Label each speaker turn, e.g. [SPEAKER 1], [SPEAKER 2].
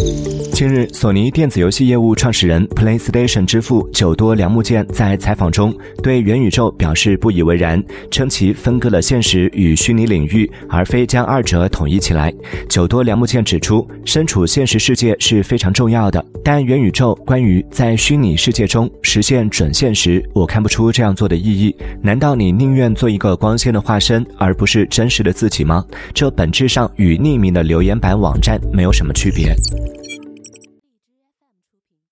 [SPEAKER 1] Thank you. 近日，索尼电子游戏业务创始人、PlayStation 之父久多良木健在采访中对元宇宙表示不以为然，称其分割了现实与虚拟领域，而非将二者统一起来。久多良木健指出，身处现实世界是非常重要的，但元宇宙关于在虚拟世界中实现准现实，我看不出这样做的意义。难道你宁愿做一个光鲜的化身，而不是真实的自己吗？这本质上与匿名的留言板网站没有什么区别。